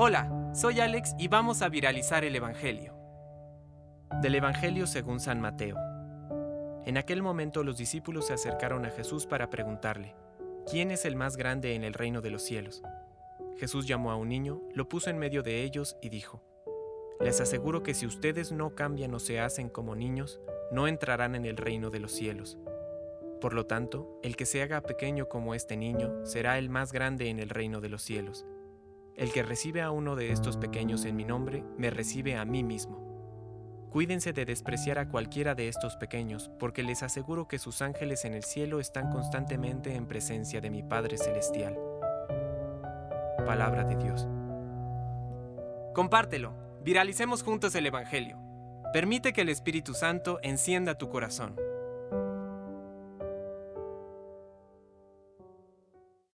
Hola, soy Alex y vamos a viralizar el Evangelio. Del Evangelio según San Mateo. En aquel momento los discípulos se acercaron a Jesús para preguntarle, ¿quién es el más grande en el reino de los cielos? Jesús llamó a un niño, lo puso en medio de ellos y dijo, Les aseguro que si ustedes no cambian o se hacen como niños, no entrarán en el reino de los cielos. Por lo tanto, el que se haga pequeño como este niño será el más grande en el reino de los cielos. El que recibe a uno de estos pequeños en mi nombre, me recibe a mí mismo. Cuídense de despreciar a cualquiera de estos pequeños, porque les aseguro que sus ángeles en el cielo están constantemente en presencia de mi Padre Celestial. Palabra de Dios. Compártelo, viralicemos juntos el Evangelio. Permite que el Espíritu Santo encienda tu corazón.